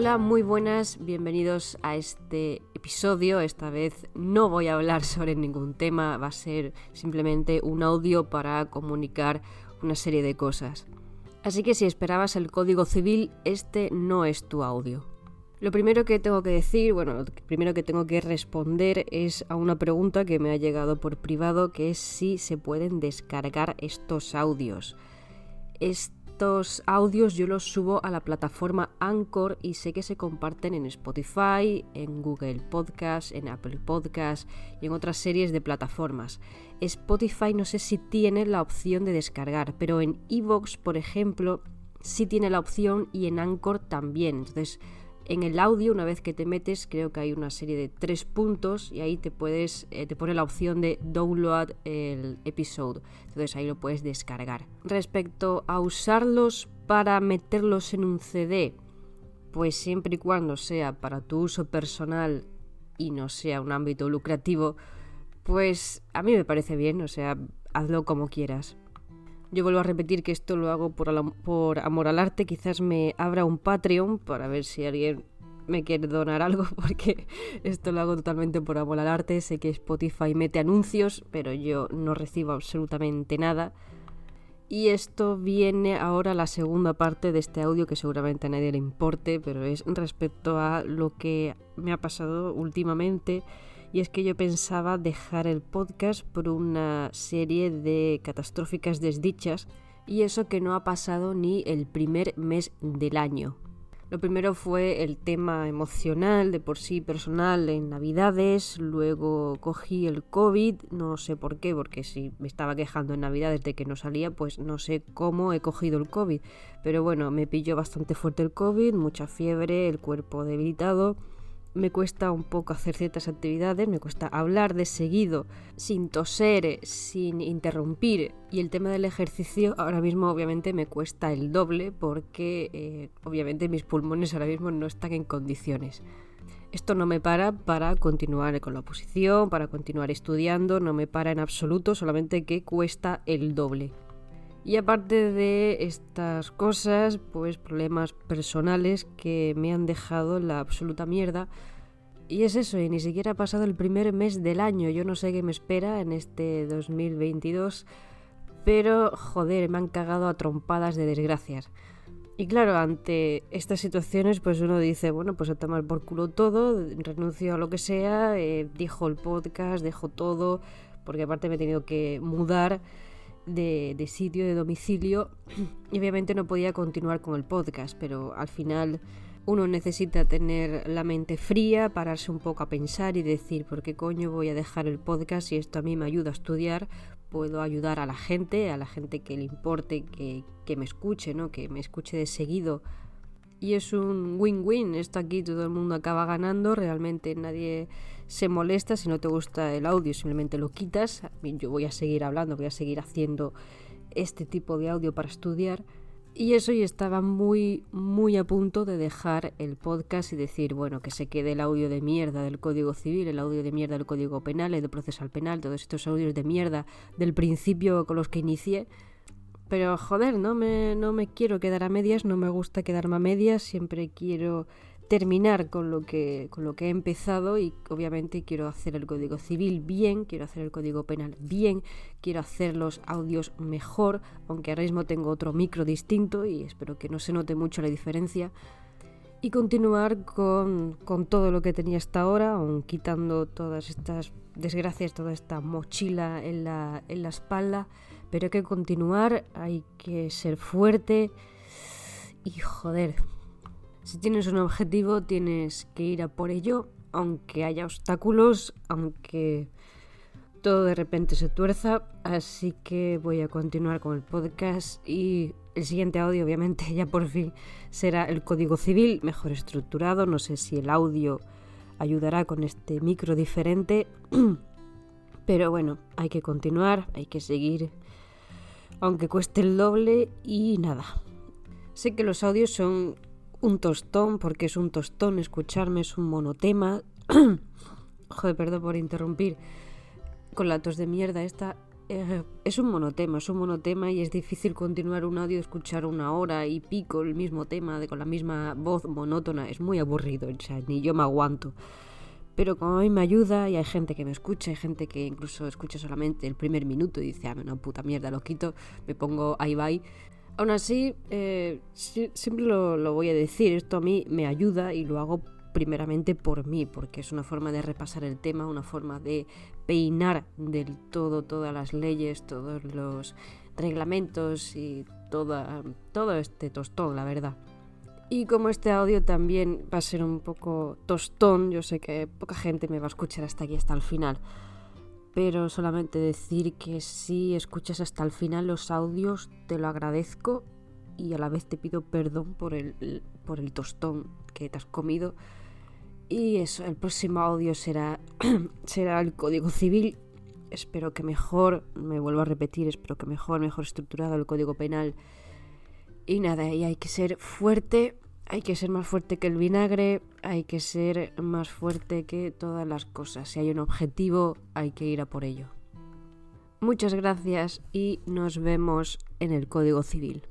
Hola, muy buenas, bienvenidos a este episodio. Esta vez no voy a hablar sobre ningún tema, va a ser simplemente un audio para comunicar una serie de cosas. Así que si esperabas el código civil, este no es tu audio. Lo primero que tengo que decir, bueno, lo primero que tengo que responder es a una pregunta que me ha llegado por privado, que es si se pueden descargar estos audios. Estos audios yo los subo a la plataforma Anchor y sé que se comparten en Spotify, en Google Podcast, en Apple Podcast y en otras series de plataformas. Spotify no sé si tiene la opción de descargar, pero en Evox, por ejemplo, sí tiene la opción y en Anchor también. Entonces, en el audio, una vez que te metes, creo que hay una serie de tres puntos y ahí te puedes, eh, te pone la opción de download el episodio. Entonces ahí lo puedes descargar. Respecto a usarlos para meterlos en un CD, pues siempre y cuando sea para tu uso personal y no sea un ámbito lucrativo, pues a mí me parece bien, o sea, hazlo como quieras. Yo vuelvo a repetir que esto lo hago por, amor al arte. Quizás me abra un Patreon para ver si alguien me quiere donar algo, porque esto lo hago totalmente por amor al arte. Sé que Spotify mete anuncios, pero yo no recibo absolutamente nada. Y esto viene ahora la segunda parte de este audio que seguramente a nadie le importe, pero es respecto a lo que me ha pasado últimamente y es que yo pensaba dejar el podcast por una serie de catastróficas desdichas y eso que no ha pasado ni el primer mes del año. Lo primero fue el tema emocional, de por sí personal en Navidades, luego cogí el COVID, no sé por qué, porque si me estaba quejando en Navidades de que no salía, pues no sé cómo he cogido el COVID. Pero bueno, me pilló bastante fuerte el COVID, mucha fiebre, el cuerpo debilitado me cuesta un poco hacer ciertas actividades, me cuesta hablar de seguido, sin toser, sin interrumpir. Y el tema del ejercicio ahora mismo obviamente me cuesta el doble porque eh, obviamente mis pulmones ahora mismo no están en condiciones. Esto no me para para continuar con la oposición, para continuar estudiando, no me para en absoluto, solamente que cuesta el doble. Y aparte de estas cosas, pues problemas personales que me han dejado la absoluta mierda. Y es eso, y ni siquiera ha pasado el primer mes del año. Yo no sé qué me espera en este 2022, pero joder, me han cagado a trompadas de desgracias. Y claro, ante estas situaciones, pues uno dice, bueno, pues a tomar por culo todo, renuncio a lo que sea, eh, dejo el podcast, dejo todo, porque aparte me he tenido que mudar de, sitio, de domicilio, y obviamente no podía continuar con el podcast, pero al final uno necesita tener la mente fría, pararse un poco a pensar y decir, ¿por qué coño voy a dejar el podcast si esto a mí me ayuda a estudiar? Puedo ayudar a la gente, a la gente que le importe, que, que me escuche, ¿no? que me escuche de seguido. Y es un win-win, esto aquí todo el mundo acaba ganando, realmente nadie se molesta, si no te gusta el audio simplemente lo quitas, yo voy a seguir hablando, voy a seguir haciendo este tipo de audio para estudiar. Y eso y estaba muy, muy a punto de dejar el podcast y decir, bueno, que se quede el audio de mierda del Código Civil, el audio de mierda del Código Penal, el de Procesal Penal, todos estos audios de mierda del principio con los que inicié. Pero joder, no me, no me quiero quedar a medias, no me gusta quedarme a medias, siempre quiero terminar con lo que con lo que he empezado y obviamente quiero hacer el código civil bien, quiero hacer el código penal bien, quiero hacer los audios mejor, aunque ahora mismo tengo otro micro distinto y espero que no se note mucho la diferencia. Y continuar con, con todo lo que tenía hasta ahora, aun quitando todas estas desgracias, toda esta mochila en la, en la espalda. Pero hay que continuar, hay que ser fuerte y joder, si tienes un objetivo, tienes que ir a por ello, aunque haya obstáculos, aunque todo de repente se tuerza. Así que voy a continuar con el podcast y el siguiente audio, obviamente, ya por fin será el código civil, mejor estructurado. No sé si el audio ayudará con este micro diferente. Pero bueno, hay que continuar, hay que seguir, aunque cueste el doble y nada. Sé que los audios son un tostón, porque es un tostón escucharme, es un monotema. Joder, perdón por interrumpir. Con la tos de mierda esta, eh, es un monotema, es un monotema y es difícil continuar un audio, escuchar una hora y pico el mismo tema de, con la misma voz monótona. Es muy aburrido, o sea, ni yo me aguanto. Pero como a mí me ayuda y hay gente que me escucha, hay gente que incluso escucha solamente el primer minuto y dice, ah, una puta mierda, lo quito, me pongo ahí va. Aún así, eh, siempre lo, lo voy a decir, esto a mí me ayuda y lo hago primeramente por mí, porque es una forma de repasar el tema, una forma de peinar del todo todas las leyes, todos los reglamentos y toda, todo este tostón, la verdad. Y como este audio también va a ser un poco tostón, yo sé que poca gente me va a escuchar hasta aquí, hasta el final. Pero solamente decir que si escuchas hasta el final los audios, te lo agradezco y a la vez te pido perdón por el, por el tostón que te has comido y eso, el próximo audio será, será el Código Civil. Espero que mejor, me vuelvo a repetir, espero que mejor, mejor estructurado el Código Penal. Y nada, y hay que ser fuerte, hay que ser más fuerte que el vinagre, hay que ser más fuerte que todas las cosas. Si hay un objetivo, hay que ir a por ello. Muchas gracias y nos vemos en el Código Civil.